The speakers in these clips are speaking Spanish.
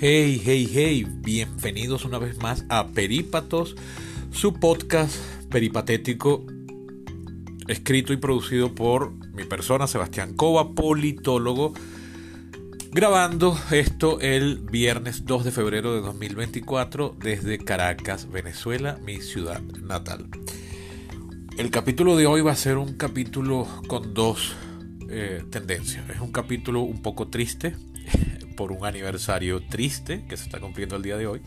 Hey, hey, hey, bienvenidos una vez más a Perípatos, su podcast peripatético, escrito y producido por mi persona, Sebastián Cova, politólogo, grabando esto el viernes 2 de febrero de 2024 desde Caracas, Venezuela, mi ciudad natal. El capítulo de hoy va a ser un capítulo con dos eh, tendencias. Es un capítulo un poco triste por un aniversario triste que se está cumpliendo el día de hoy.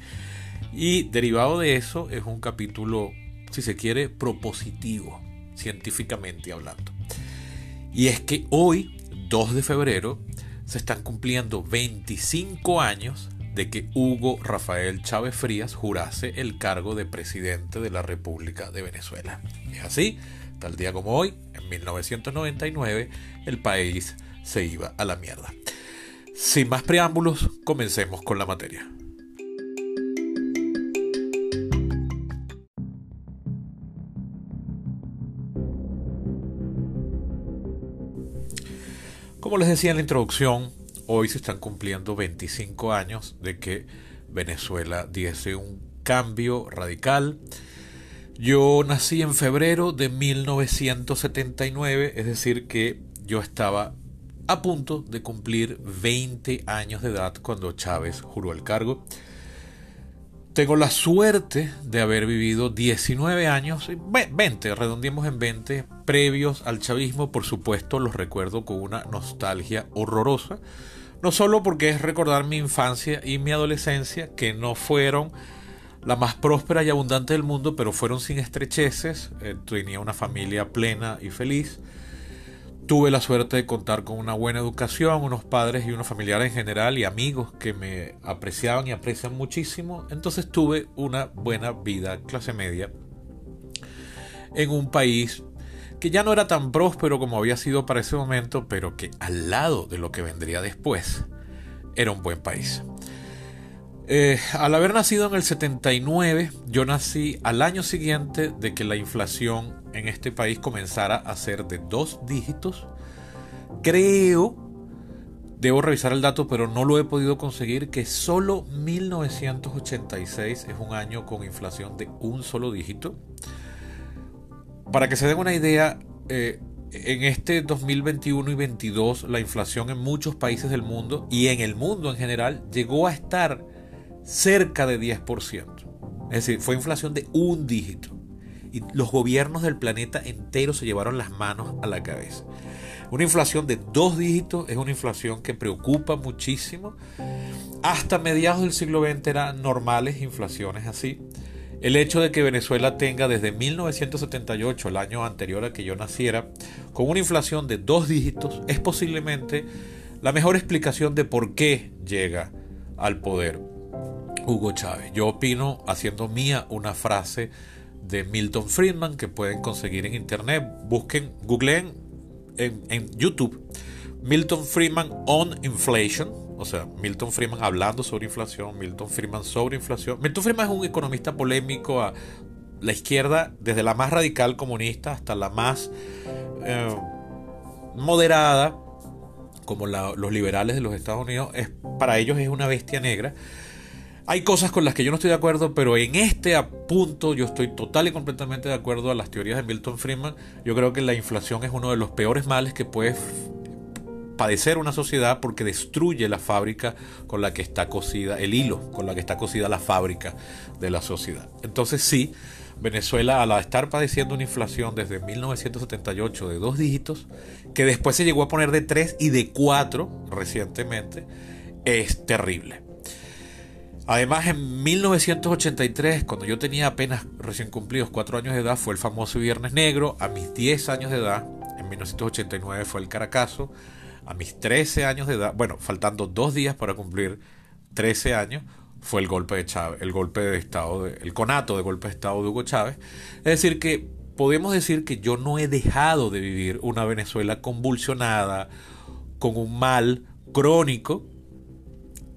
Y derivado de eso es un capítulo, si se quiere, propositivo, científicamente hablando. Y es que hoy, 2 de febrero, se están cumpliendo 25 años de que Hugo Rafael Chávez Frías jurase el cargo de presidente de la República de Venezuela. Es así, tal día como hoy, en 1999, el país se iba a la mierda. Sin más preámbulos, comencemos con la materia. Como les decía en la introducción, hoy se están cumpliendo 25 años de que Venezuela diese un cambio radical. Yo nací en febrero de 1979, es decir, que yo estaba a punto de cumplir 20 años de edad cuando Chávez juró el cargo. Tengo la suerte de haber vivido 19 años, 20, redondeemos en 20, previos al chavismo, por supuesto los recuerdo con una nostalgia horrorosa no solo porque es recordar mi infancia y mi adolescencia, que no fueron la más próspera y abundante del mundo, pero fueron sin estrecheces. Eh, tenía una familia plena y feliz. Tuve la suerte de contar con una buena educación, unos padres y unos familiares en general y amigos que me apreciaban y aprecian muchísimo. Entonces tuve una buena vida clase media en un país que ya no era tan próspero como había sido para ese momento, pero que al lado de lo que vendría después, era un buen país. Eh, al haber nacido en el 79, yo nací al año siguiente de que la inflación en este país comenzara a ser de dos dígitos. Creo, debo revisar el dato, pero no lo he podido conseguir, que solo 1986 es un año con inflación de un solo dígito. Para que se den una idea, eh, en este 2021 y 2022 la inflación en muchos países del mundo y en el mundo en general llegó a estar cerca de 10%. Es decir, fue inflación de un dígito. Y los gobiernos del planeta entero se llevaron las manos a la cabeza. Una inflación de dos dígitos es una inflación que preocupa muchísimo. Hasta mediados del siglo XX eran normales inflaciones así. El hecho de que Venezuela tenga desde 1978, el año anterior a que yo naciera, con una inflación de dos dígitos, es posiblemente la mejor explicación de por qué llega al poder Hugo Chávez. Yo opino, haciendo mía una frase de Milton Friedman que pueden conseguir en internet, busquen, googleen en, en YouTube, Milton Friedman on Inflation, o sea, Milton Friedman hablando sobre inflación, Milton Friedman sobre inflación. Milton Friedman es un economista polémico a la izquierda, desde la más radical comunista hasta la más eh, moderada, como los liberales de los Estados Unidos. Es, para ellos es una bestia negra. Hay cosas con las que yo no estoy de acuerdo, pero en este punto yo estoy total y completamente de acuerdo a las teorías de Milton Friedman. Yo creo que la inflación es uno de los peores males que puede padecer una sociedad porque destruye la fábrica con la que está cosida, el hilo con la que está cosida la fábrica de la sociedad. Entonces sí, Venezuela al estar padeciendo una inflación desde 1978 de dos dígitos, que después se llegó a poner de tres y de cuatro recientemente, es terrible. Además, en 1983, cuando yo tenía apenas recién cumplidos cuatro años de edad, fue el famoso Viernes Negro. A mis 10 años de edad, en 1989 fue el Caracazo a mis 13 años de edad, bueno, faltando dos días para cumplir 13 años, fue el golpe de Chávez, el golpe de Estado, el conato de golpe de Estado de Hugo Chávez. Es decir, que podemos decir que yo no he dejado de vivir una Venezuela convulsionada, con un mal crónico,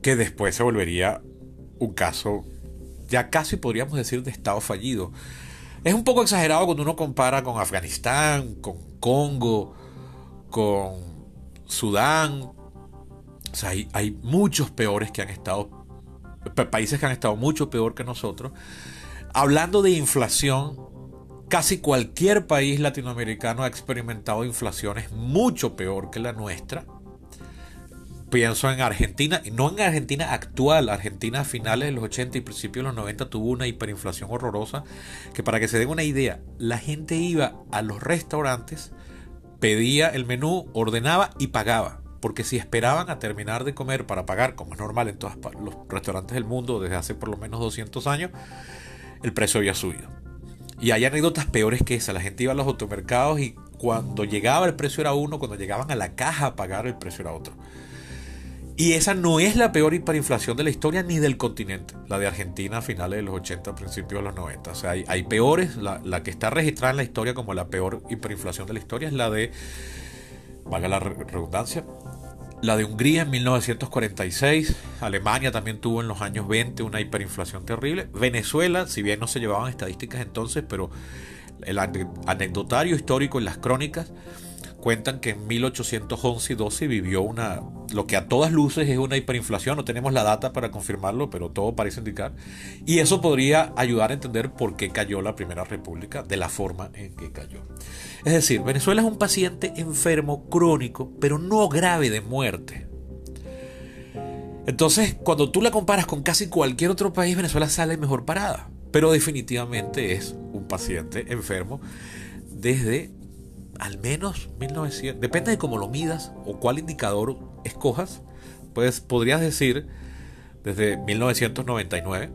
que después se volvería un caso, ya casi podríamos decir, de Estado fallido. Es un poco exagerado cuando uno compara con Afganistán, con Congo, con Sudán. O sea, hay, muchos peores que han estado países que han estado mucho peor que nosotros. Hablando de inflación, casi cualquier país latinoamericano ha experimentado inflaciones mucho peor que la nuestra. Pienso en Argentina, no en Argentina actual, Argentina a finales de los 80 y principios de los 90 tuvo una hiperinflación horrorosa, que para que se den una idea, la gente iba a los restaurantes, pedía el menú, ordenaba y pagaba. Porque si esperaban a terminar de comer para pagar, como es normal en todos los restaurantes del mundo desde hace por lo menos 200 años, el precio había subido. Y hay anécdotas peores que esa. La gente iba a los automercados y cuando llegaba el precio era uno, cuando llegaban a la caja a pagar el precio era otro. Y esa no es la peor hiperinflación de la historia ni del continente, la de Argentina a finales de los 80, principios de los 90. O sea, hay, peores, la, la, que está registrada en la historia como la peor hiperinflación de la historia es la de, valga la redundancia, la de Hungría en 1946, Alemania también tuvo en los años 20 una hiperinflación terrible, Venezuela, si bien no se llevaban estadísticas entonces, pero el anecdotario histórico en las crónicas cuentan que en 1811 y 12 vivió una, lo que a todas luces es una hiperinflación, no tenemos la data para confirmarlo, pero todo parece indicar, y eso podría ayudar a entender por qué cayó la Primera República de la forma en que cayó. Es decir, Venezuela es un paciente enfermo crónico, pero no grave de muerte. Entonces, cuando tú la comparas con casi cualquier otro país, Venezuela sale mejor parada. Pero definitivamente es un paciente enfermo desde al menos 1900, depende de cómo lo midas o cuál indicador escojas, pues podrías decir desde 1999,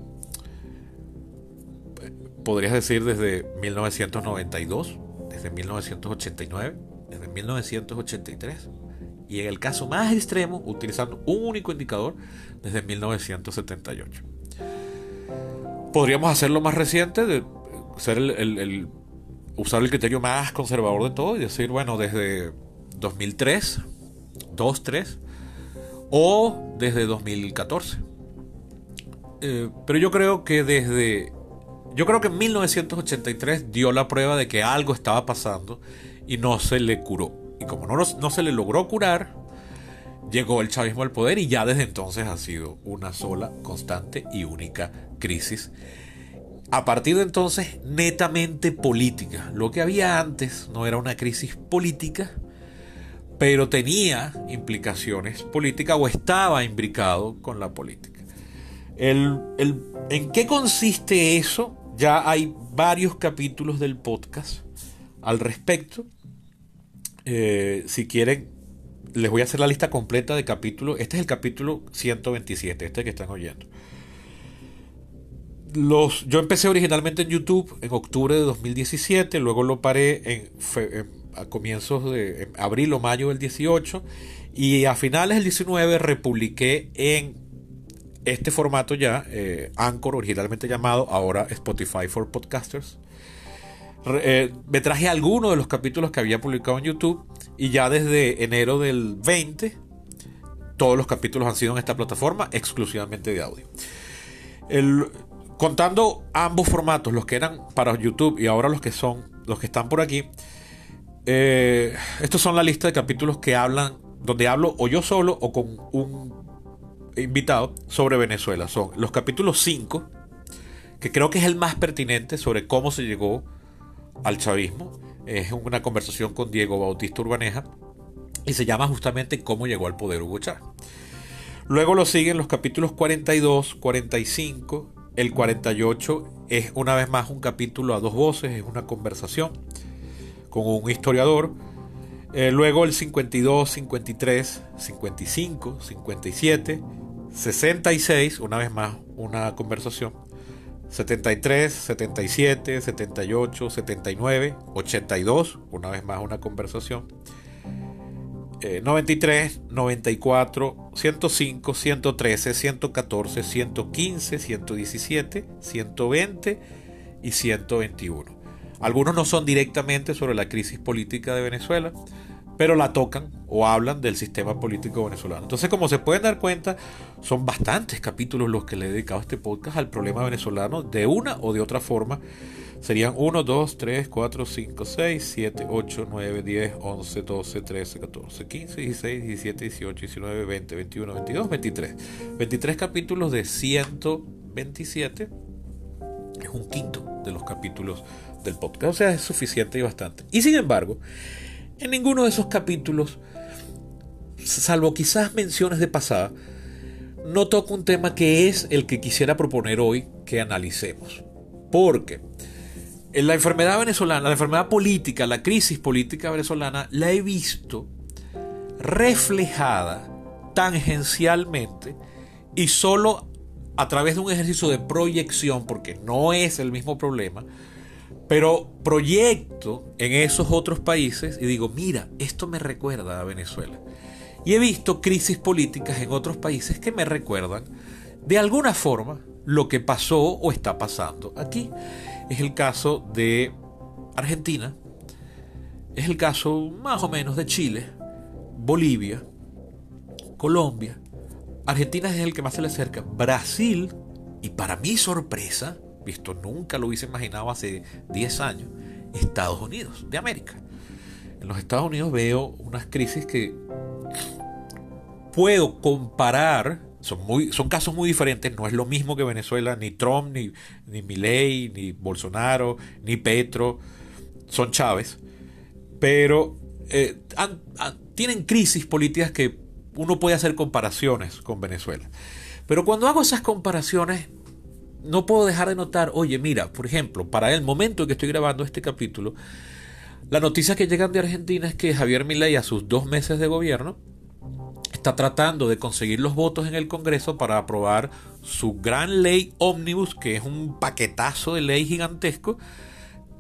podrías decir desde 1992, desde 1989, desde 1983 y en el caso más extremo, utilizando un único indicador, desde 1978. Podríamos hacerlo más reciente, de ser el usar el criterio más conservador de todo y decir, bueno, desde 2003, 2003 o desde 2014. Eh, pero yo creo que desde... Yo creo que en 1983 dio la prueba de que algo estaba pasando y no se le curó. Y como no, no se le logró curar, llegó el chavismo al poder y ya desde entonces ha sido una sola, constante y única crisis a partir de entonces netamente política. Lo que había antes no era una crisis política, pero tenía implicaciones políticas o estaba imbricado con la política. ¿En qué consiste eso? Ya hay varios capítulos del podcast al respecto. Eh, si quieren, les voy a hacer la lista completa de capítulos. Este es el capítulo 127, este que están oyendo los, yo empecé originalmente en YouTube en octubre de 2017, luego lo paré en, a comienzos de abril o mayo del 18 y a finales del 19 republiqué en este formato ya, eh, Anchor originalmente llamado, ahora Spotify for Podcasters. Eh, me traje algunos de los capítulos que había publicado en YouTube y ya desde enero del 20 todos los capítulos han sido en esta plataforma exclusivamente de audio. El, contando ambos formatos, los que eran para YouTube y ahora los que son, los que están por aquí, eh, estos son la lista de capítulos que hablan, donde hablo o yo solo o con un invitado sobre Venezuela. Son los capítulos 5, que creo que es el más pertinente sobre cómo se llegó al chavismo. Es una conversación con Diego Bautista Urbaneja y se llama justamente cómo llegó al poder Hugo Chávez. Luego lo siguen los capítulos 42, 45, el 48 es una vez más un capítulo a dos voces, es una conversación con un historiador. Eh, luego el 52, 53, 55, 57, 66, una vez más una conversación. 73, 77, 78, 79, 82, una vez más una conversación. 93, 94, 105, 113, 114, 115, 117, 120 y 121. Algunos no son directamente sobre la crisis política de Venezuela, pero la tocan o hablan del sistema político venezolano. Entonces, como se pueden dar cuenta, son bastantes capítulos los que le he dedicado a este podcast al problema venezolano de una o de otra forma, Serían 1, 2, 3, 4, 5, 6, 7, 8, 9, 10, 11, 12, 13, 14, 15, 16, 17, 18, 19, 20, 21, 22, 23. 23 capítulos de 127. Es un quinto de los capítulos del podcast. O sea, es suficiente y bastante. Y sin embargo, en ninguno de esos capítulos, salvo quizás menciones de pasada, no toco un tema que es el que quisiera proponer hoy que analicemos. Porque la enfermedad venezolana, la enfermedad política, la crisis política venezolana, la he visto reflejada tangencialmente y solo a través de un ejercicio de proyección, porque no es el mismo problema, pero proyecto en esos otros países y digo, mira, esto me recuerda a Venezuela. Y he visto crisis políticas en otros países que me recuerdan de alguna forma lo que pasó o está pasando aquí. Es el caso de Argentina, es el caso más o menos de Chile, Bolivia, Colombia. Argentina es el que más se le acerca. Brasil, y para mi sorpresa, visto nunca lo hubiese imaginado hace 10 años, Estados Unidos de América. En los Estados Unidos veo unas crisis que puedo comparar, son, muy, son casos muy diferentes, no es lo mismo que Venezuela, ni Trump, ni, ni Milley, ni Bolsonaro, ni Petro, son Chávez, pero eh, tienen crisis políticas que uno puede hacer comparaciones con Venezuela. Pero cuando hago esas comparaciones, no puedo dejar de notar, oye, mira, por ejemplo, para el momento en que estoy grabando este capítulo, la noticia que llegan de Argentina es que Javier Milei a sus dos meses de gobierno está tratando de conseguir los votos en el Congreso para aprobar su gran ley ómnibus, que es un paquetazo de ley gigantesco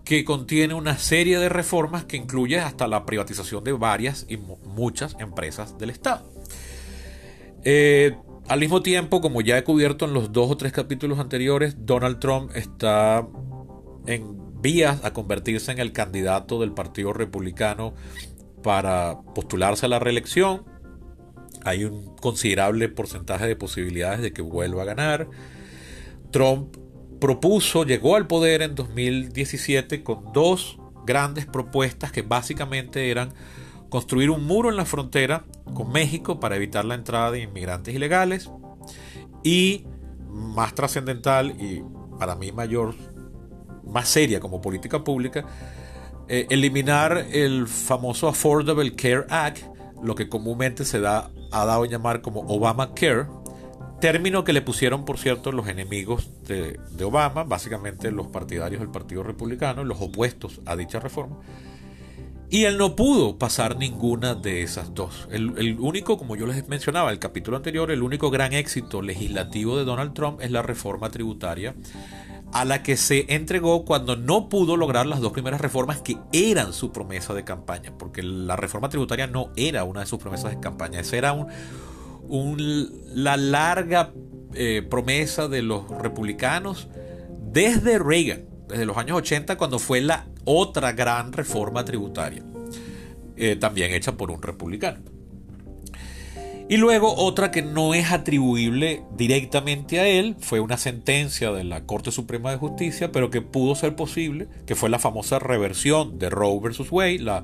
que contiene una serie de reformas que incluye hasta la privatización de varias y muchas empresas del Estado. Eh, al mismo tiempo, como ya he cubierto en los dos o tres capítulos anteriores, Donald Trump está en vías a convertirse en el candidato del Partido Republicano para postularse a la reelección. Hay un considerable porcentaje de posibilidades de que vuelva a ganar. Trump propuso, llegó al poder en 2017 con dos grandes propuestas que básicamente eran construir un muro en la frontera con México para evitar la entrada de inmigrantes ilegales y más trascendental y para mí mayor, más seria como política pública, eh, eliminar el famoso Affordable Care Act, lo que comúnmente se da, ha dado a llamar como Obamacare, término que le pusieron, por cierto, los enemigos de, de Obama, básicamente los partidarios del Partido Republicano, los opuestos a dicha reforma y él no pudo pasar ninguna de esas dos. El, único, como yo les mencionaba, el capítulo anterior, el único gran éxito legislativo de Donald Trump es la reforma tributaria a la que se entregó cuando no pudo lograr las dos primeras reformas que eran su promesa de campaña, porque la reforma tributaria no era una de sus promesas de campaña, esa era un, la larga eh, promesa de los republicanos desde Reagan desde los años 80 cuando fue la otra gran reforma tributaria, eh, también hecha por un republicano. Y luego otra que no es atribuible directamente a él, fue una sentencia de la Corte Suprema de Justicia, pero que pudo ser posible, que fue la famosa reversión de Roe versus Wade, la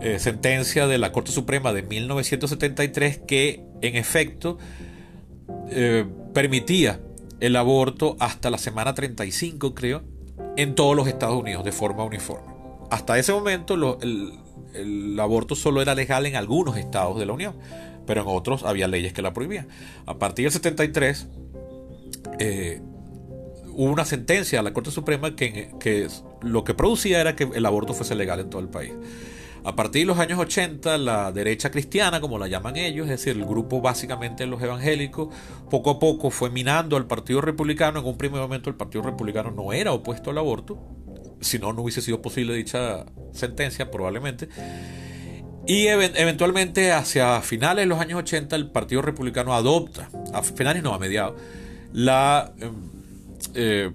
eh, sentencia de la Corte Suprema de 1973 que en efecto eh, permitía el aborto hasta la semana 35, creo, en todos los Estados Unidos de forma uniforme. Hasta ese momento el, aborto solo era legal en algunos estados de la Unión, pero en otros había leyes que la prohibían. A partir del 73 eh, hubo una sentencia a la Corte Suprema que lo que producía era que el aborto fuese legal en todo el país. A partir de los años 80, la derecha cristiana, como la llaman ellos, es decir, el grupo básicamente de los evangélicos, poco a poco fue minando al Partido Republicano. En un primer momento el Partido Republicano no era opuesto al aborto, si no, no hubiese sido posible dicha sentencia probablemente. Y eventualmente hacia finales de los años 80 el Partido Republicano adopta, a finales no, a mediados, la em, eh,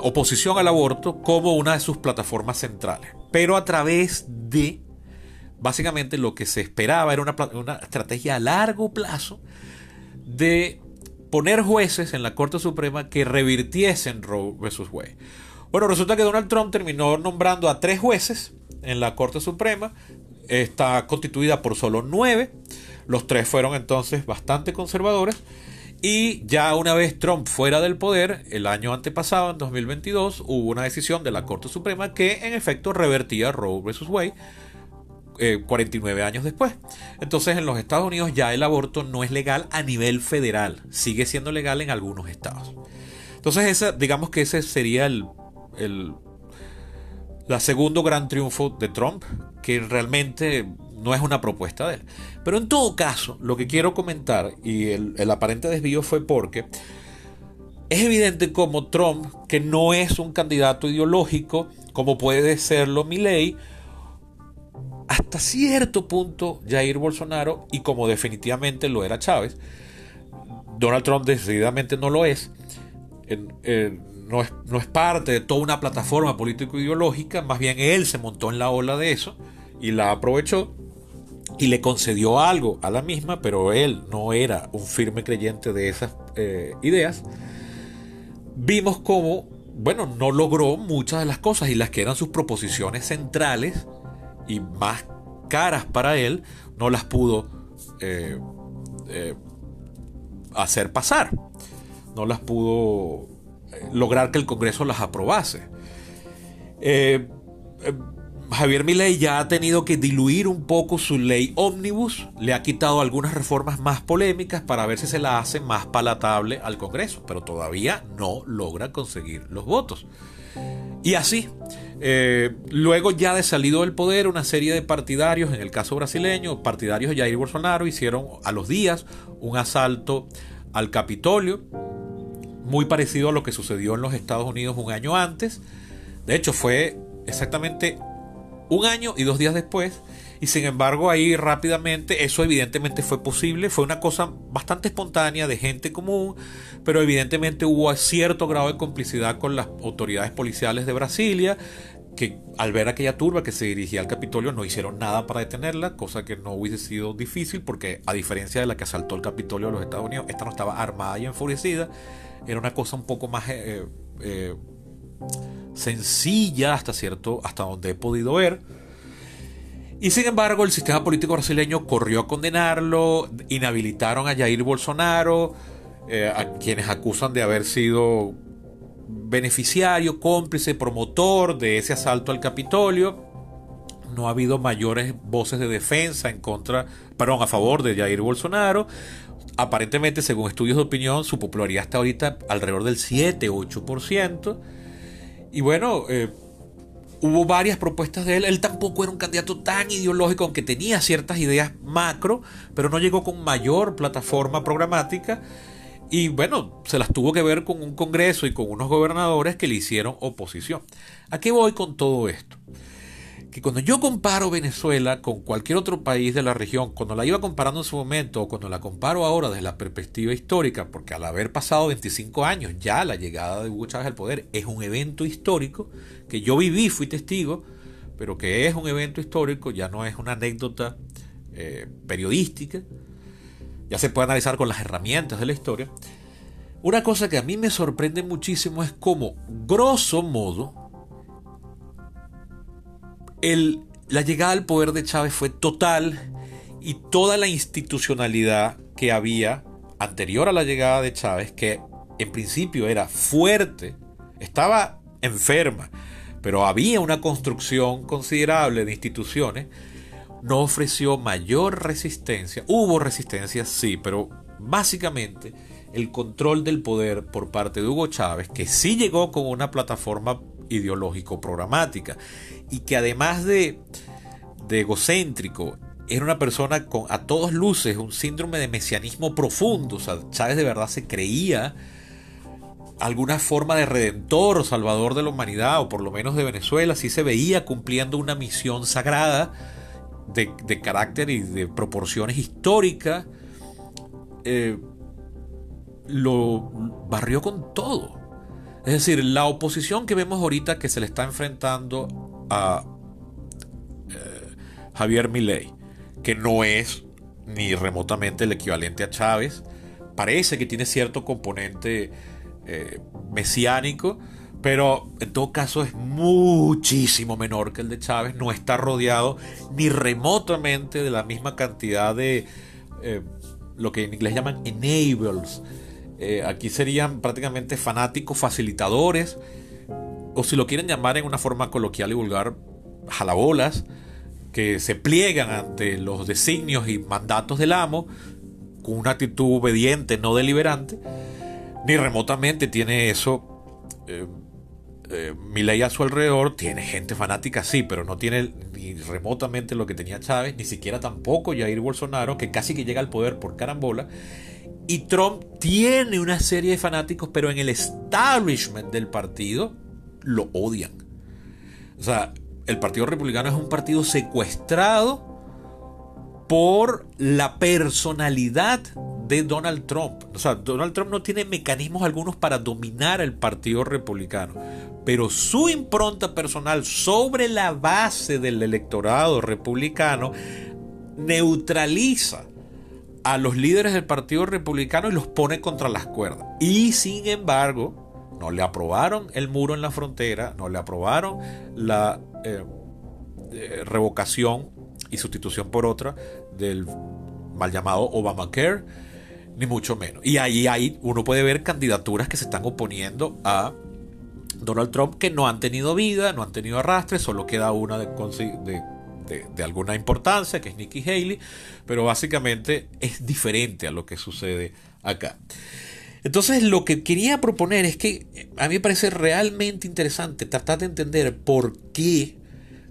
oposición al aborto como una de sus plataformas centrales pero a través de, básicamente lo que se esperaba era una, estrategia a largo plazo de poner jueces en la Corte Suprema que revirtiesen Roe versus Wade. Bueno, resulta que Donald Trump terminó nombrando a tres jueces en la Corte Suprema. Está constituida por solo nueve. Los tres fueron entonces bastante conservadores. Y ya una vez Trump fuera del poder, el año antepasado, en 2022, hubo una decisión de la Corte Suprema que en efecto revertía Roe vs. Wade 49 eh, años después. Entonces en los Estados Unidos ya el aborto no es legal a nivel federal, sigue siendo legal en algunos estados. Entonces esa, digamos que ese sería el, el la segundo gran triunfo de Trump, que realmente no es una propuesta de él. Pero en todo caso, lo que quiero comentar, y el, aparente desvío fue porque es evidente como Trump, que no es un candidato ideológico, como puede serlo Milley, hasta cierto punto Jair Bolsonaro y como definitivamente lo era Chávez, Donald Trump decididamente no lo es, no es, no es parte de toda una plataforma político-ideológica, más bien él se montó en la ola de eso y la aprovechó y le concedió algo a la misma, pero él no era un firme creyente de esas eh, ideas. Vimos cómo, bueno, no logró muchas de las cosas y las que eran sus proposiciones centrales y más caras para él, no las pudo eh, eh, hacer pasar. No las pudo eh, lograr que el Congreso las aprobase. Javier Milei ya ha tenido que diluir un poco su ley ómnibus, le ha quitado algunas reformas más polémicas para ver si se la hace más palatable al Congreso, pero todavía no logra conseguir los votos. Y así, eh, luego ya de salido del poder, una serie de partidarios, en el caso brasileño, partidarios de Jair Bolsonaro, hicieron a los días un asalto al Capitolio, muy parecido a lo que sucedió en los Estados Unidos un año antes. De hecho, fue exactamente un año y dos días después y sin embargo ahí rápidamente eso evidentemente fue posible, fue una cosa bastante espontánea de gente común, pero evidentemente hubo cierto grado de complicidad con las autoridades policiales de Brasilia, que al ver aquella turba que se dirigía al Capitolio no hicieron nada para detenerla, cosa que no hubiese sido difícil porque a diferencia de la que asaltó el Capitolio de los Estados Unidos, esta no estaba armada y enfurecida, era una cosa un poco más eh, eh, sencilla hasta cierto, hasta donde he podido ver. Y sin embargo, el sistema político brasileño corrió a condenarlo, inhabilitaron a Jair Bolsonaro, eh, a quienes acusan de haber sido beneficiario, cómplice, promotor de ese asalto al Capitolio. No ha habido mayores voces de defensa en contra, perdón, a favor de Jair Bolsonaro. Aparentemente, según estudios de opinión, su popularidad está ahorita alrededor del 7-8%. Y bueno, eh, hubo varias propuestas de él. Él tampoco era un candidato tan ideológico, aunque tenía ciertas ideas macro, pero no llegó con mayor plataforma programática. Y bueno, se las tuvo que ver con un Congreso y con unos gobernadores que le hicieron oposición. ¿A qué voy con todo esto? Que cuando yo comparo Venezuela con cualquier otro país de la región, cuando la iba comparando en su momento o cuando la comparo ahora desde la perspectiva histórica, porque al haber pasado 25 años ya la llegada de Hugo Chávez al poder es un evento histórico, que yo viví, fui testigo, pero que es un evento histórico, ya no es una anécdota eh, periodística, ya se puede analizar con las herramientas de la historia. Una cosa que a mí me sorprende muchísimo es cómo, grosso modo, la llegada al poder de Chávez fue total y toda la institucionalidad que había anterior a la llegada de Chávez, que en principio era fuerte, estaba enferma, pero había una construcción considerable de instituciones, no ofreció mayor resistencia. Hubo resistencia, sí, pero básicamente el control del poder por parte de Hugo Chávez, que sí llegó con una plataforma ideológico-programática y que además de, egocéntrico, era una persona con a todas luces un síndrome de mesianismo profundo. O sea, Chávez de verdad se creía alguna forma de redentor o salvador de la humanidad, o por lo menos de Venezuela, sí se veía cumpliendo una misión sagrada de, carácter y de proporciones históricas, eh, lo barrió con todo. Es decir, la oposición que vemos ahorita que se le está enfrentando a eh, Javier Milei, que no es ni remotamente el equivalente a Chávez, parece que tiene cierto componente eh, mesiánico, pero en todo caso es muchísimo menor que el de Chávez, no está rodeado ni remotamente de la misma cantidad de eh, lo que en inglés llaman enables. Eh, aquí serían prácticamente fanáticos, facilitadores, o si lo quieren llamar en una forma coloquial y vulgar, jalabolas, que se pliegan ante los designios y mandatos del amo con una actitud obediente, no deliberante, ni remotamente tiene eso. Eh, eh, mi ley a su alrededor tiene gente fanática, sí, pero no tiene ni remotamente lo que tenía Chávez, ni siquiera tampoco Jair Bolsonaro, que casi que llega al poder por carambola. Y Trump tiene una serie de fanáticos, pero en el establishment del partido lo odian. O sea, el Partido Republicano es un partido secuestrado por la personalidad de Donald Trump. O sea, Donald Trump no tiene mecanismos algunos para dominar el Partido Republicano, pero su impronta personal sobre la base del electorado republicano neutraliza a los líderes del Partido Republicano y los pone contra las cuerdas. Y sin embargo, no le aprobaron el muro en la frontera, no le aprobaron la eh, eh, revocación y sustitución por otra del mal llamado Obamacare, ni mucho menos. Y ahí, ahí uno puede ver candidaturas que se están oponiendo a Donald Trump que no han tenido vida, no han tenido arrastre, solo queda una de, de, de, alguna importancia, que es Nikki Haley, pero básicamente es diferente a lo que sucede acá. Entonces lo que quería proponer es que a mí me parece realmente interesante tratar de entender por qué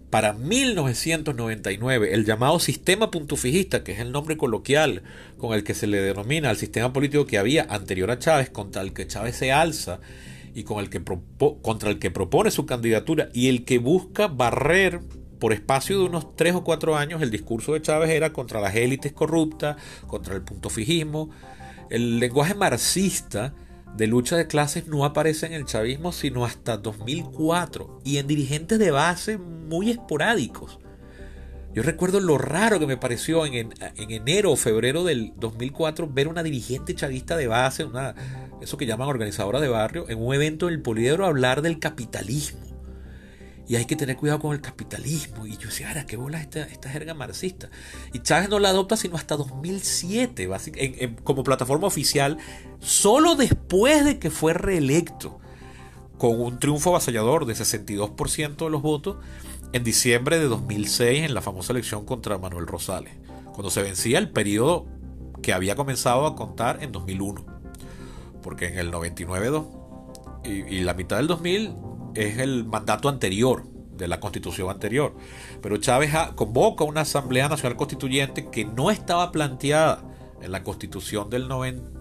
para 1999, el llamado sistema puntufijista, que es el nombre coloquial con el que se le denomina al sistema político que había anterior a Chávez, contra el que Chávez se alza y con el que contra el que propone su candidatura y el que busca barrer por espacio de unos tres o cuatro años, el discurso de Chávez era contra las élites corruptas, contra el puntofijismo. El lenguaje marxista de lucha de clases no aparece en el chavismo sino hasta 2004 y en dirigentes de base muy esporádicos. Yo recuerdo lo raro que me pareció en, enero o febrero del 2004 ver una dirigente chavista de base, una, eso que llaman organizadora de barrio, en un evento del Poliedro hablar del capitalismo y hay que tener cuidado con el capitalismo. Y yo decía, ahora, ¿qué bola esta, esta jerga marxista? Y Chávez no la adopta sino hasta 2007, como plataforma oficial, solo después de que fue reelecto, con un triunfo avasallador de 62% de los votos en diciembre de 2006 en la famosa elección contra Manuel Rosales, cuando se vencía el periodo que había comenzado a contar en 2001. Porque en el 99 y, y la mitad del 2000 es el mandato anterior de la constitución anterior. Pero Chávez convoca una Asamblea Nacional Constituyente que no estaba planteada en la constitución del,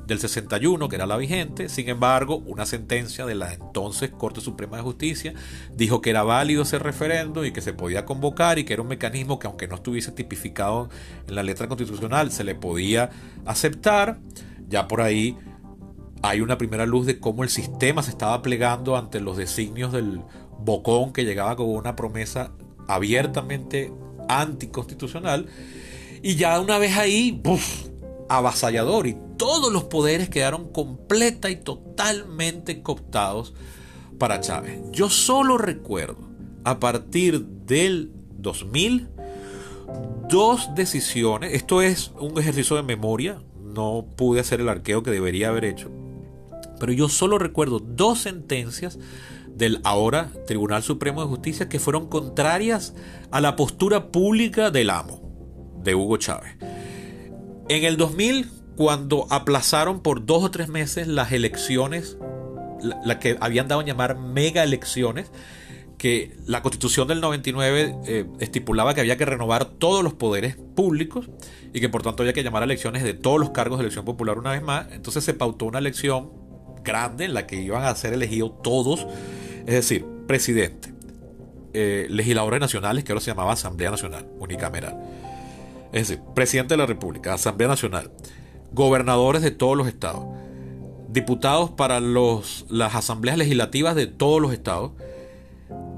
del 61, que era la vigente. Sin embargo, una sentencia de la entonces Corte Suprema de Justicia dijo que era válido ese referendo y que se podía convocar y que era un mecanismo que aunque no estuviese tipificado en la letra constitucional, se le podía aceptar. Ya por ahí hay una primera luz de cómo el sistema se estaba plegando ante los designios del bocón que llegaba con una promesa abiertamente anticonstitucional. Y ya una vez ahí, avasallador. Y todos los poderes quedaron completa y totalmente cooptados para Chávez. Yo solo recuerdo, a partir del 2000, dos decisiones. Esto es un ejercicio de memoria. No pude hacer el arqueo que debería haber hecho pero yo solo recuerdo dos sentencias del ahora Tribunal Supremo de Justicia que fueron contrarias a la postura pública del amo, de Hugo Chávez. En el 2000, cuando aplazaron por dos o tres meses las elecciones, la, que habían dado a llamar mega elecciones, que la constitución del 99 eh, estipulaba que había que renovar todos los poderes públicos y que por tanto había que llamar a elecciones de todos los cargos de elección popular una vez más. Entonces se pautó una elección grande en la que iban a ser elegidos todos, es decir, presidente, eh, legisladores nacionales, que ahora se llamaba Asamblea Nacional Unicameral, es decir, presidente de la República, Asamblea Nacional, gobernadores de todos los estados, diputados para los, las asambleas legislativas de todos los estados,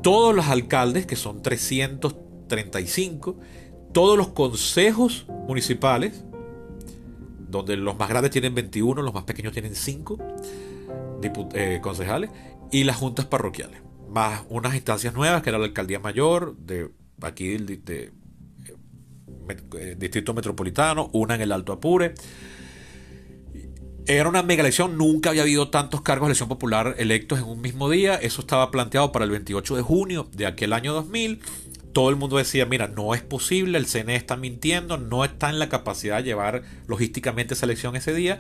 todos los alcaldes, que son 335, todos los consejos municipales, donde los más grandes tienen 21, los más pequeños tienen 5, eh, concejales y las juntas parroquiales, más unas instancias nuevas que era la alcaldía mayor de aquí de, eh, distrito metropolitano, una en el Alto Apure. Era una mega elección, nunca había habido tantos cargos de elección popular electos en un mismo día. Eso estaba planteado para el 28 de junio de aquel año 2000 todo el mundo decía, mira, no es posible, el CNE está mintiendo, no está en la capacidad de llevar logísticamente esa elección ese día.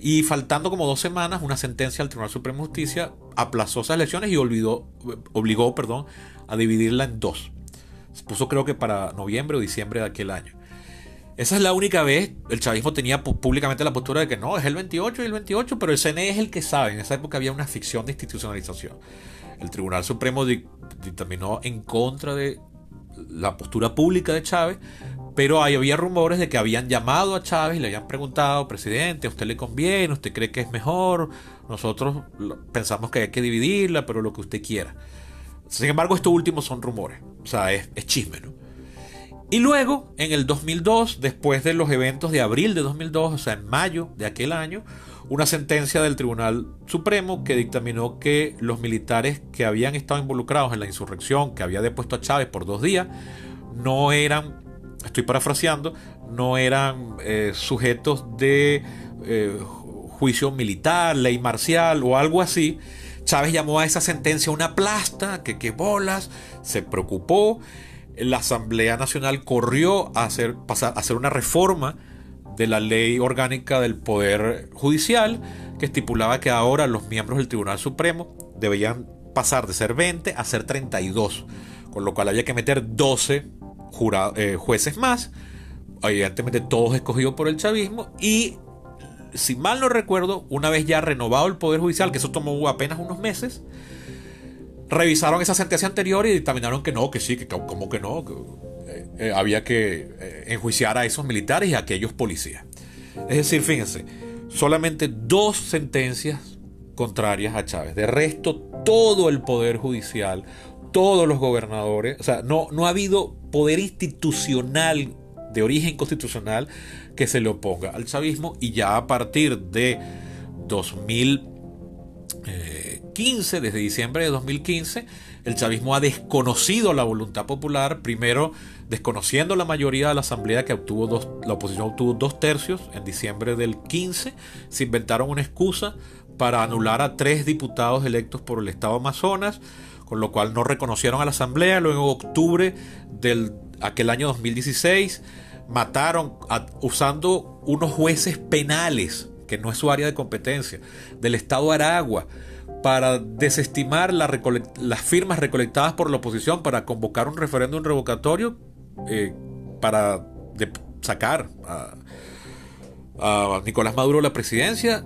Y faltando como dos semanas, una sentencia del Tribunal Supremo de Justicia aplazó esas elecciones y olvidó, obligó perdón, a dividirla en dos. Se puso creo que para noviembre o diciembre de aquel año. Esa es la única vez, el chavismo tenía públicamente la postura de que no, es el 28 y el 28, pero el CNE es el que sabe. En esa época había una ficción de institucionalización. El Tribunal Supremo dictaminó en contra de la postura pública de Chávez, pero ahí había rumores de que habían llamado a Chávez y le habían preguntado, presidente, ¿a usted le conviene? ¿Usted cree que es mejor? Nosotros pensamos que hay que dividirla, pero lo que usted quiera. Sin embargo, estos últimos son rumores, o sea, es, es chisme, ¿no? Y luego, en el 2002, después de los eventos de abril de 2002, o sea, en mayo de aquel año, una sentencia del Tribunal Supremo que dictaminó que los militares que habían estado involucrados en la insurrección que había depuesto a Chávez por dos días no eran, estoy parafraseando, no eran eh, sujetos de eh, juicio militar, ley marcial o algo así. Chávez llamó a esa sentencia una plasta, que qué bolas, se preocupó. La Asamblea Nacional corrió a hacer, pasar, a hacer una reforma de la ley orgánica del Poder Judicial, que estipulaba que ahora los miembros del Tribunal Supremo debían pasar de ser 20 a ser 32, con lo cual había que meter 12 eh, jueces más, evidentemente todos escogidos por el chavismo, y si mal no recuerdo, una vez ya renovado el Poder Judicial, que eso tomó apenas unos meses, revisaron esa sentencia anterior y dictaminaron que no, que sí, que como que no, eh, había que eh, enjuiciar a esos militares y a aquellos policías. Es decir, fíjense, solamente dos sentencias contrarias a Chávez. De resto, todo el poder judicial, todos los gobernadores, o sea, no, no ha habido poder institucional de origen constitucional que se le oponga al chavismo y ya a partir de 2015, desde diciembre de 2015, el chavismo ha desconocido la voluntad popular, primero desconociendo la mayoría de la asamblea que obtuvo dos, la oposición obtuvo dos tercios en diciembre del 15, se inventaron una excusa para anular a tres diputados electos por el Estado Amazonas, con lo cual no reconocieron a la asamblea, luego en octubre del aquel año 2016 mataron usando unos jueces penales, que no es su área de competencia, del Estado Aragua para desestimar las firmas recolectadas por la oposición para convocar un referéndum revocatorio eh, para sacar a, Nicolás Maduro la presidencia.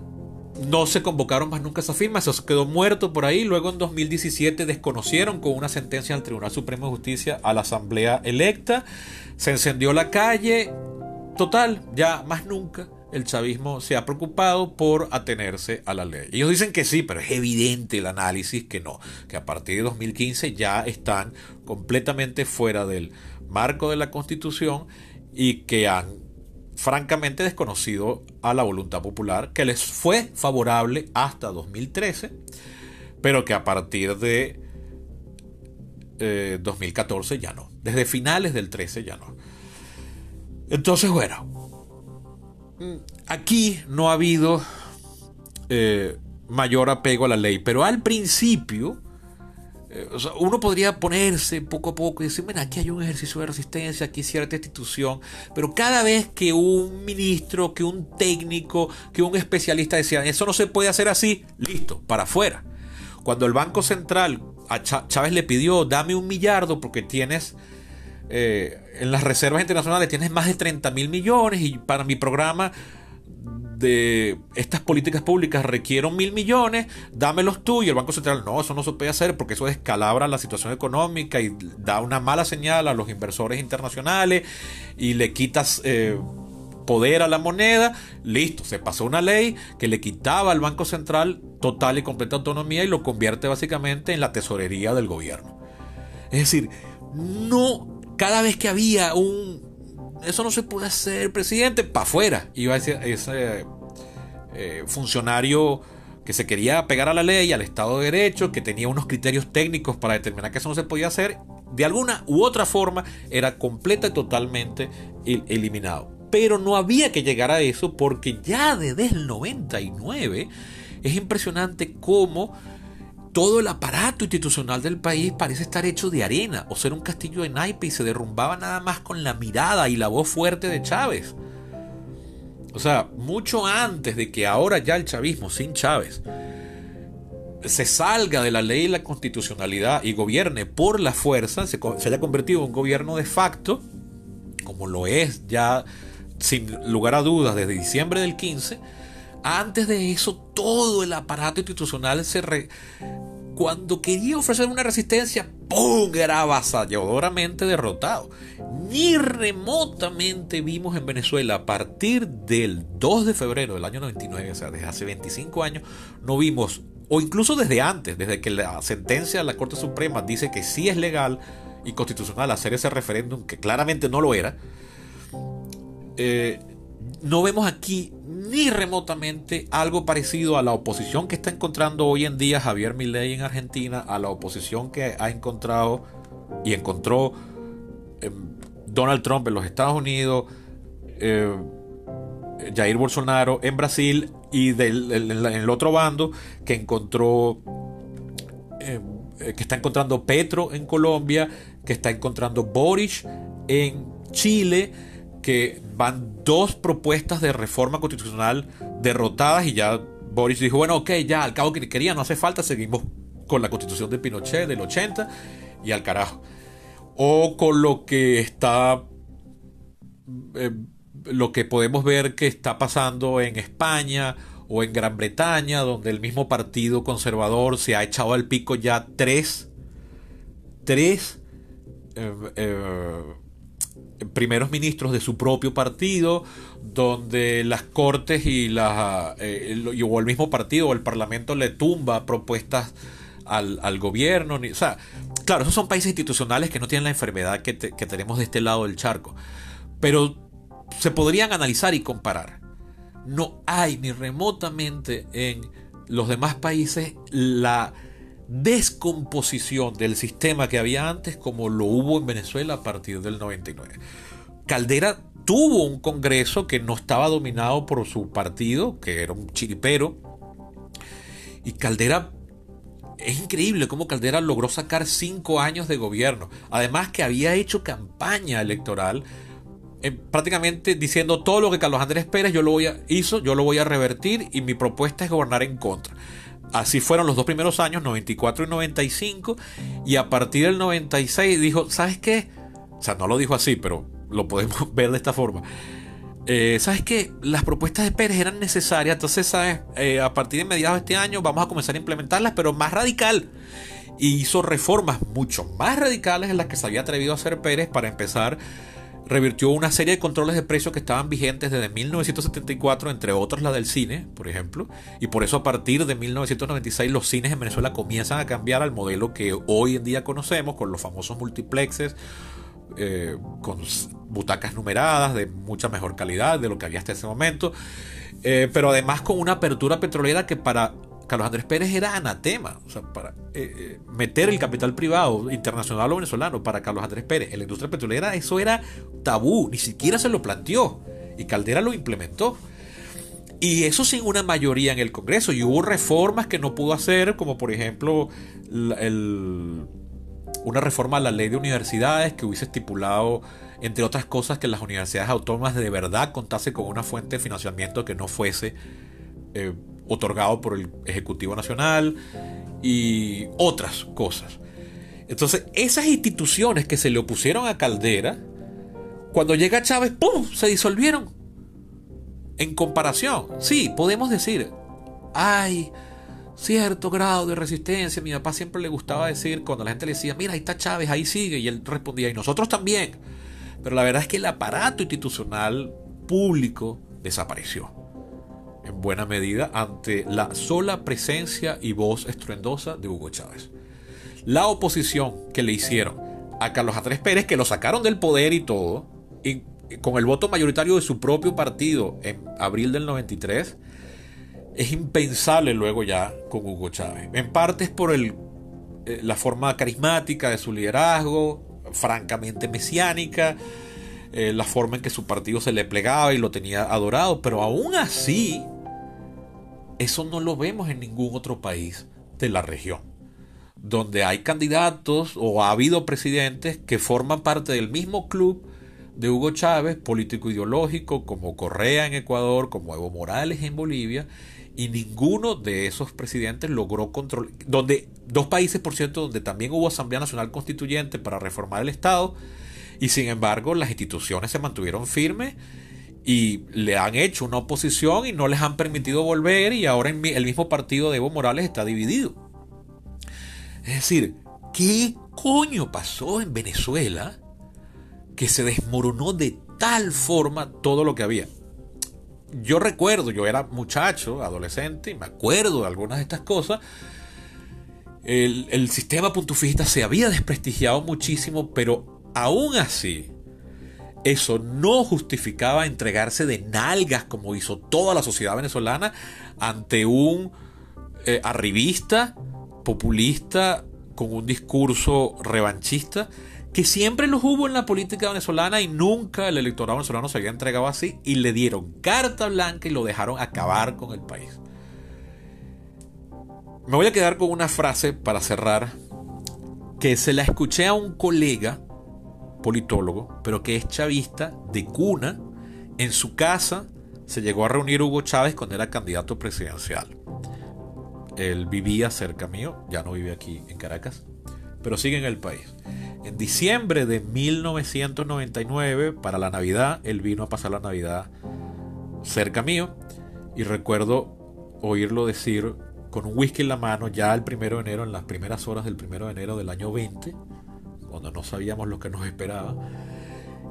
No se convocaron más nunca esas firmas, se quedó muerto por ahí. Luego en 2017 desconocieron con una sentencia del Tribunal Supremo de Justicia a la Asamblea electa. Se encendió la calle. Total, ya más nunca el chavismo se ha preocupado por atenerse a la ley. Ellos dicen que sí, pero es evidente el análisis que no, que a partir de 2015 ya están completamente fuera del marco de la Constitución y que han francamente desconocido a la voluntad popular que les fue favorable hasta 2013, pero que a partir de 2014 eh, ya no, desde finales del 13 ya no. Entonces, bueno, aquí no ha habido eh, mayor apego a la ley, pero al principio eh, uno podría ponerse poco a poco y decir, bueno, aquí hay un ejercicio de resistencia, aquí cierta institución, pero cada vez que un ministro, que un técnico, que un especialista decía, eso no se puede hacer así, listo, para afuera. Cuando el Banco Central a Chávez le pidió, dame un millardo porque tienes eh, en las reservas internacionales tienes más de 30 mil millones y para mi programa de estas políticas públicas requiero mil millones, dámelos tú y el Banco Central, no, eso no se puede hacer porque eso descalabra la situación económica y da una mala señal a los inversores internacionales y le quitas eh, poder a la moneda, listo, se pasó una ley que le quitaba al Banco Central total y completa autonomía y lo convierte básicamente en la tesorería del gobierno. Es decir, no cada vez que había un... Eso no se puede hacer, presidente, para afuera. Iba ese, ese eh, funcionario que se quería pegar a la ley, al Estado de Derecho, que tenía unos criterios técnicos para determinar que eso no se podía hacer, de alguna u otra forma era completa y totalmente eliminado. Pero no había que llegar a eso porque ya desde el 99 es impresionante cómo todo el aparato institucional del país parece estar hecho de arena o ser un castillo de naipe y se derrumbaba nada más con la mirada y la voz fuerte de Chávez. O sea, mucho antes de que ahora ya el chavismo sin Chávez se salga de la ley y la constitucionalidad y gobierne por la fuerza, se, se haya convertido en un gobierno de facto, como lo es ya sin lugar a dudas desde diciembre del 15, antes de eso todo el aparato institucional se cuando quería ofrecer una resistencia, ¡pum! era avasalladoramente derrotado. Ni remotamente vimos en Venezuela a partir del 2 de febrero del año 99, o sea, desde hace 25 años, no vimos, o incluso desde antes, desde que la sentencia de la Corte Suprema dice que sí es legal y constitucional hacer ese referéndum, que claramente no lo era, eh, no vemos aquí ni remotamente algo parecido a la oposición que está encontrando hoy en día Javier Milei en Argentina, a la oposición que ha encontrado y encontró em, Donald Trump en los Estados Unidos, eh, Jair Bolsonaro en Brasil y del, el otro bando que encontró em, eh, que está encontrando Petro en Colombia, que está encontrando Boris en Chile que van dos propuestas de reforma constitucional derrotadas y ya Boris dijo, bueno, ok, ya al cabo que quería, no hace falta, seguimos con la constitución de Pinochet del 80 y al carajo. O con lo que está, eh, lo que podemos ver que está pasando en España o en Gran Bretaña, donde el mismo partido conservador se ha echado al pico ya tres, tres eh, eh, primeros ministros de su propio partido, donde las cortes y la, eh, o el mismo partido o el parlamento le tumba propuestas al, gobierno. o sea, claro, esos son países institucionales que no tienen la enfermedad que, que tenemos de este lado del charco, pero se podrían analizar y comparar. No hay ni remotamente en los demás países la descomposición del sistema que había antes como lo hubo en Venezuela a partir del 99. Caldera tuvo un Congreso que no estaba dominado por su partido, que era un chiripero, y Caldera es increíble cómo Caldera logró sacar cinco años de gobierno. Además que había hecho campaña electoral eh, prácticamente diciendo todo lo que Carlos Andrés Pérez yo lo voy a, hizo, yo lo voy a revertir y mi propuesta es gobernar en contra. Así fueron los dos primeros años, 94 y 95, y a partir del 96 dijo, ¿sabes qué? O sea, no lo dijo así, pero lo podemos ver de esta forma. Eh, ¿Sabes qué? Las propuestas de Pérez eran necesarias, entonces, ¿sabes? Eh, a partir de mediados de este año vamos a comenzar a implementarlas, pero más radical. Y hizo reformas mucho más radicales en las que se había atrevido a hacer Pérez para empezar revirtió una serie de controles de precios que estaban vigentes desde 1974, entre otros la del cine, por ejemplo, y por eso a partir de 1996 los cines en Venezuela comienzan a cambiar al modelo que hoy en día conocemos, con los famosos multiplexes, eh, con butacas numeradas de mucha mejor calidad de lo que había hasta ese momento, eh, pero además con una apertura petrolera que para Carlos Andrés Pérez era anatema, o sea, para eh, eh, meter el capital privado internacional o venezolano para Carlos Andrés Pérez en la industria petrolera, eso era tabú, ni siquiera se lo planteó y Caldera lo implementó. Y eso sin una mayoría en el Congreso. Y hubo reformas que no pudo hacer, como por ejemplo una reforma a la ley de universidades que hubiese estipulado, entre otras cosas, que las universidades autónomas de verdad contasen con una fuente de financiamiento que no fuese eh, otorgado por el Ejecutivo Nacional y otras cosas. Entonces, esas instituciones que se le opusieron a Caldera, cuando llega Chávez, ¡pum! se disolvieron. En comparación, sí, podemos decir, hay cierto grado de resistencia. Mi papá siempre le gustaba decir, cuando la gente le decía, mira, ahí está Chávez, ahí sigue, y él respondía, y nosotros también. Pero la verdad es que el aparato institucional público desapareció en buena medida ante la sola presencia y voz estruendosa de Hugo Chávez. La oposición que le hicieron a Carlos Andrés Pérez, que lo sacaron del poder y todo, y con el voto mayoritario de su propio partido en abril del 93, es impensable luego ya con Hugo Chávez. En parte es por el, eh, la forma carismática de su liderazgo, francamente mesiánica, eh, la forma en que su partido se le plegaba y lo tenía adorado, pero aún así, eso no lo vemos en ningún otro país de la región, donde hay candidatos o ha habido presidentes que forman parte del mismo club de Hugo Chávez, político ideológico, como Correa en Ecuador, como Evo Morales en Bolivia, y ninguno de esos presidentes logró controlar, donde dos países, por cierto, donde también hubo Asamblea Nacional Constituyente para reformar el Estado, y sin embargo las instituciones se mantuvieron firmes y le han hecho una oposición y no les han permitido volver y ahora el mismo partido de Evo Morales está dividido. Es decir, ¿qué coño pasó en Venezuela que se desmoronó de tal forma todo lo que había? Yo recuerdo, yo era muchacho, adolescente, y me acuerdo de algunas de estas cosas. El, el sistema puntufista se había desprestigiado muchísimo, pero aún así, eso no justificaba entregarse de nalgas como hizo toda la sociedad venezolana ante un eh, arribista, populista, con un discurso revanchista, que siempre los hubo en la política venezolana y nunca el electorado venezolano se había entregado así y le dieron carta blanca y lo dejaron acabar con el país. Me voy a quedar con una frase para cerrar que se la escuché a un colega politólogo, pero que es chavista de cuna. En su casa se llegó a reunir Hugo Chávez cuando era candidato presidencial. Él vivía cerca mío, ya no vive aquí en Caracas, pero sigue en el país. En diciembre de 1999, para la Navidad, él vino a pasar la Navidad cerca mío y recuerdo oírlo decir con un whisky en la mano ya el primero de enero, en las primeras horas del primero de enero del año 20, cuando no sabíamos lo que nos esperaba,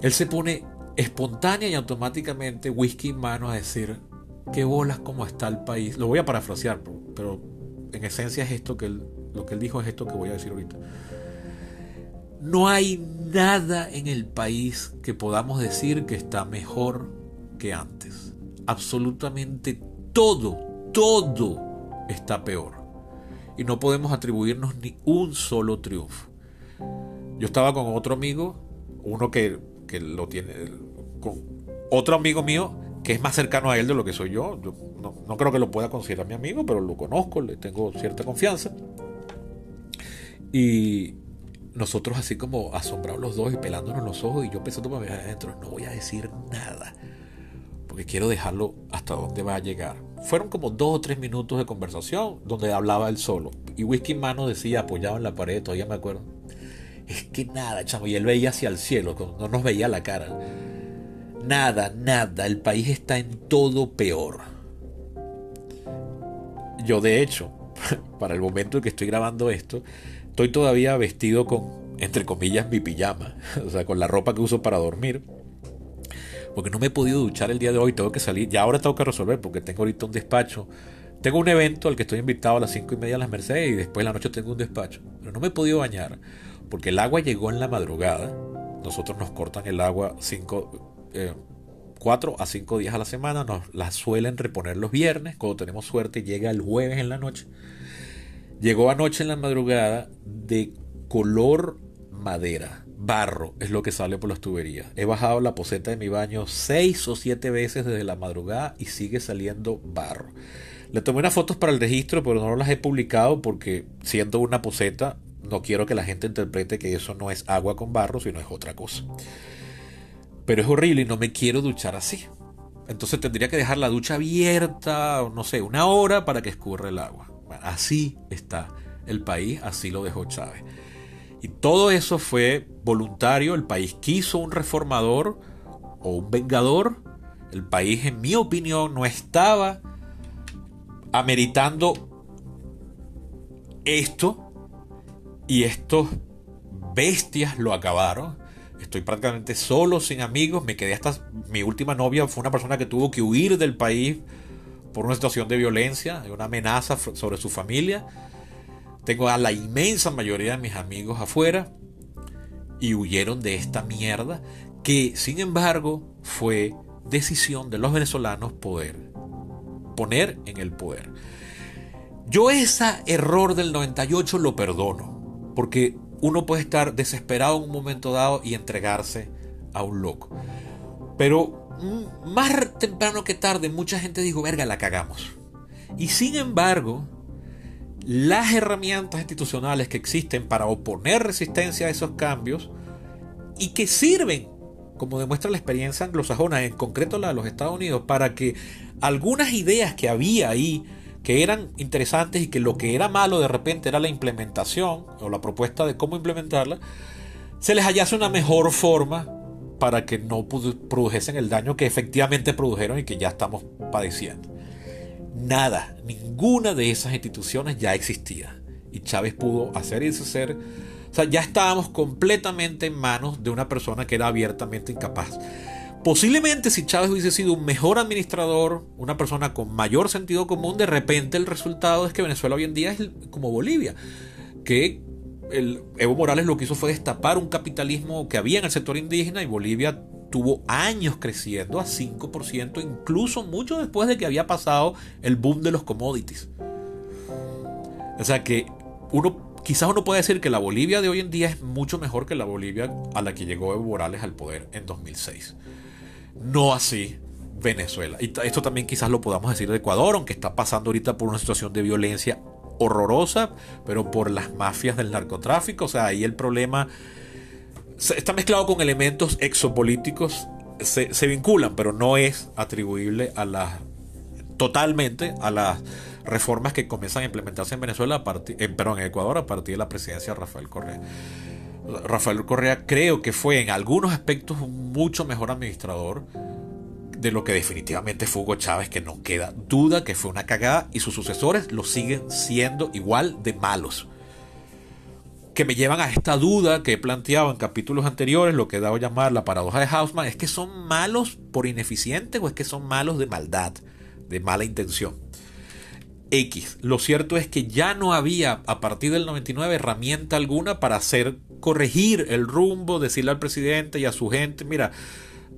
él se pone espontánea y automáticamente whisky en mano a decir, qué bolas cómo está el país. Lo voy a parafrasear, pero en esencia es esto que él, lo que él dijo es esto que voy a decir ahorita. No hay nada en el país que podamos decir que está mejor que antes. Absolutamente todo, todo está peor. Y no podemos atribuirnos ni un solo triunfo. Yo estaba con otro amigo, uno que, lo tiene, otro amigo mío que es más cercano a él de lo que soy yo. no, creo que lo pueda considerar mi amigo, pero lo conozco, le tengo cierta confianza. Y nosotros así como asombrados los dos y pelándonos los ojos y yo pensando para mí adentro, no voy a decir nada, porque quiero dejarlo hasta donde va a llegar. Fueron como dos o tres minutos de conversación donde hablaba él solo. Y whisky en mano decía, apoyado en la pared, todavía me acuerdo es que nada, chamo. Y él veía hacia el cielo, no nos veía la cara. Nada, nada. El país está en todo peor. Yo, de hecho, para el momento en que estoy grabando esto, estoy todavía vestido con, entre comillas, mi pijama. O sea, con la ropa que uso para dormir. Porque no me he podido duchar el día de hoy. Tengo que salir. Ya ahora tengo que resolver porque tengo ahorita un despacho. Tengo un evento al que estoy invitado a las 5 y media de las Mercedes y después de la noche tengo un despacho. Pero no me he podido bañar porque el agua llegó en la madrugada. Nosotros nos cortan el agua 4 eh, a 5 días a la semana, nos la suelen reponer los viernes, cuando tenemos suerte llega el jueves en la noche. Llegó anoche en la madrugada de color madera, barro es lo que sale por las tuberías. He bajado la poseta de mi baño 6 o 7 veces desde la madrugada y sigue saliendo barro. Le tomé unas fotos para el registro, pero no las he publicado porque siendo una poseta no quiero que la gente interprete que eso no es agua con barro, sino es otra cosa. Pero es horrible y no me quiero duchar así. Entonces tendría que dejar la ducha abierta, no sé, una hora para que escurra el agua. así está el país, así lo dejó Chávez. Y todo eso fue voluntario, el país quiso un reformador o un vengador. El país, en mi opinión, no estaba ameritando esto y estos bestias lo acabaron. Estoy prácticamente solo, sin amigos. Me quedé hasta. Mi última novia fue una persona que tuvo que huir del país por una situación de violencia, una amenaza sobre su familia. Tengo a la inmensa mayoría de mis amigos afuera y huyeron de esta mierda que, sin embargo, fue decisión de los venezolanos poder poner en el poder. Yo ese error del 98 lo perdono, porque uno puede estar desesperado en un momento dado y entregarse a un loco. Pero mm, más temprano que tarde mucha gente dijo, verga, la cagamos. Y sin embargo, las herramientas institucionales que existen para oponer resistencia a esos cambios y que sirven, como demuestra la experiencia anglosajona, en concreto la de los Estados Unidos, para que algunas ideas que había ahí, que eran interesantes y que lo que era malo de repente era la implementación o la propuesta de cómo implementarla, se les hallase una mejor forma para que no produjesen el daño que efectivamente produjeron y que ya estamos padeciendo. Nada, ninguna de esas instituciones ya existía. Y Chávez pudo hacer y deshacer. O sea, ya estábamos completamente en manos de una persona que era abiertamente incapaz. Posiblemente si Chávez hubiese sido un mejor administrador, una persona con mayor sentido común, de repente el resultado es que Venezuela hoy en día es como Bolivia, que el Evo Morales lo que hizo fue destapar un capitalismo que había en el sector indígena y Bolivia tuvo años creciendo a 5%, incluso mucho después de que había pasado el boom de los commodities. O sea que uno, quizás uno puede decir que la Bolivia de hoy en día es mucho mejor que la Bolivia a la que llegó Evo Morales al poder en 2006. No así Venezuela. Y esto también quizás lo podamos decir de Ecuador, aunque está pasando ahorita por una situación de violencia horrorosa, pero por las mafias del narcotráfico. O sea, ahí el problema está mezclado con elementos exopolíticos, se, se vinculan, pero no es atribuible a las totalmente a las reformas que comienzan a implementarse en Venezuela, a partir, en, perdón, en Ecuador a partir de la presidencia de Rafael Correa. Rafael Correa creo que fue en algunos aspectos un mucho mejor administrador de lo que definitivamente fue Hugo Chávez, que no queda duda que fue una cagada y sus sucesores lo siguen siendo igual de malos que me llevan a esta duda que he planteado en capítulos anteriores, lo que he dado a llamar la paradoja de Hausmann, es que son malos por ineficientes o es que son malos de maldad, de mala intención. X. Lo cierto es que ya no había a partir del 99 herramienta alguna para hacer corregir el rumbo, decirle al presidente y a su gente, mira,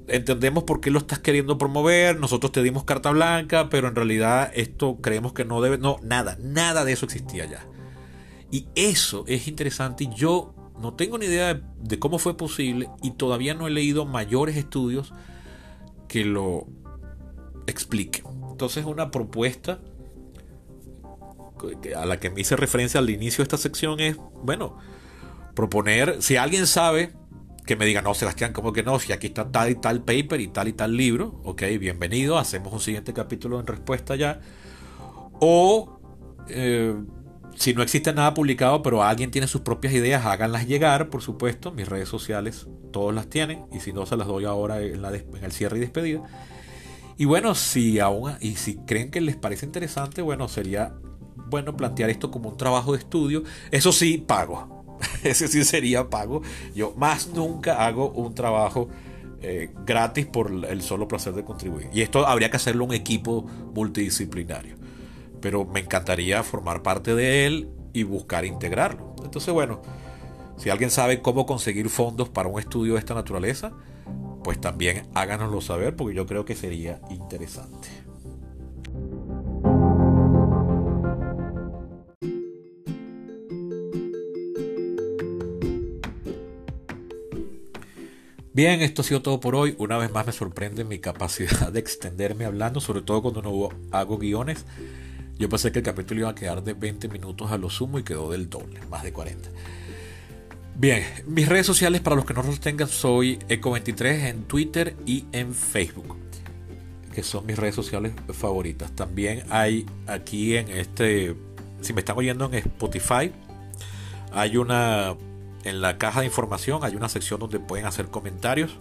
entendemos por qué lo estás queriendo promover, nosotros te dimos carta blanca, pero en realidad esto creemos que no debe, no, nada, nada de eso existía ya. Y eso es interesante y yo no tengo ni idea de, cómo fue posible y todavía no he leído mayores estudios que lo expliquen. Entonces una propuesta a la que me hice referencia al inicio de esta sección es, bueno, proponer, si alguien sabe, que me diga, no, Sebastián, como que no? Si aquí está tal y tal paper y tal y tal libro, ok, bienvenido, hacemos un siguiente capítulo en respuesta ya. O eh, si no existe nada publicado, pero alguien tiene sus propias ideas, háganlas llegar, por supuesto. Mis redes sociales, todos las tienen. Y si no, se las doy ahora en, en el cierre y despedida. Y bueno, si aún y si creen que les parece interesante, bueno, sería bueno plantear esto como un trabajo de estudio. Eso sí, pago. Ese sí sería pago. Yo más nunca hago un trabajo eh, gratis por el solo placer de contribuir. Y esto habría que hacerlo un equipo multidisciplinario pero me encantaría formar parte de él y buscar integrarlo. Entonces, bueno, si alguien sabe cómo conseguir fondos para un estudio de esta naturaleza, pues también háganoslo saber porque yo creo que sería interesante. Bien, esto ha sido todo por hoy. Una vez más me sorprende mi capacidad de extenderme hablando, sobre todo cuando no hago guiones. Yo pensé que el capítulo iba a quedar de 20 minutos a lo sumo y quedó del doble, más de 40. Bien, mis redes sociales para los que no los tengan soy Eco23 en Twitter y en Facebook, que son mis redes sociales favoritas. También hay aquí en este, si me están oyendo en Spotify, hay una, en la caja de información hay una sección donde pueden hacer comentarios.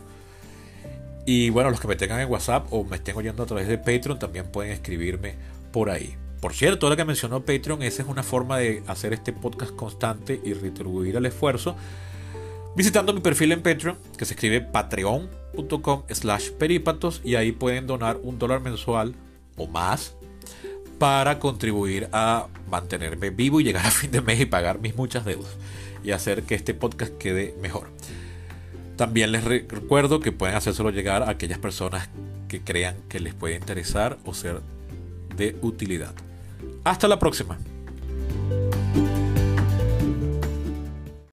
Y bueno, los que me tengan en WhatsApp o me estén oyendo a través de Patreon también pueden escribirme por ahí. Por cierto, ahora que mencionó Patreon, esa es una forma de hacer este podcast constante y retribuir el esfuerzo. Visitando mi perfil en Patreon, que se escribe patreon.com slash peripatos, y ahí pueden donar un dólar mensual o más para contribuir a mantenerme vivo y llegar a fin de mes y pagar mis muchas deudas y hacer que este podcast quede mejor. También les recuerdo que pueden hacérselo llegar a aquellas personas que crean que les puede interesar o ser de utilidad. Hasta la próxima.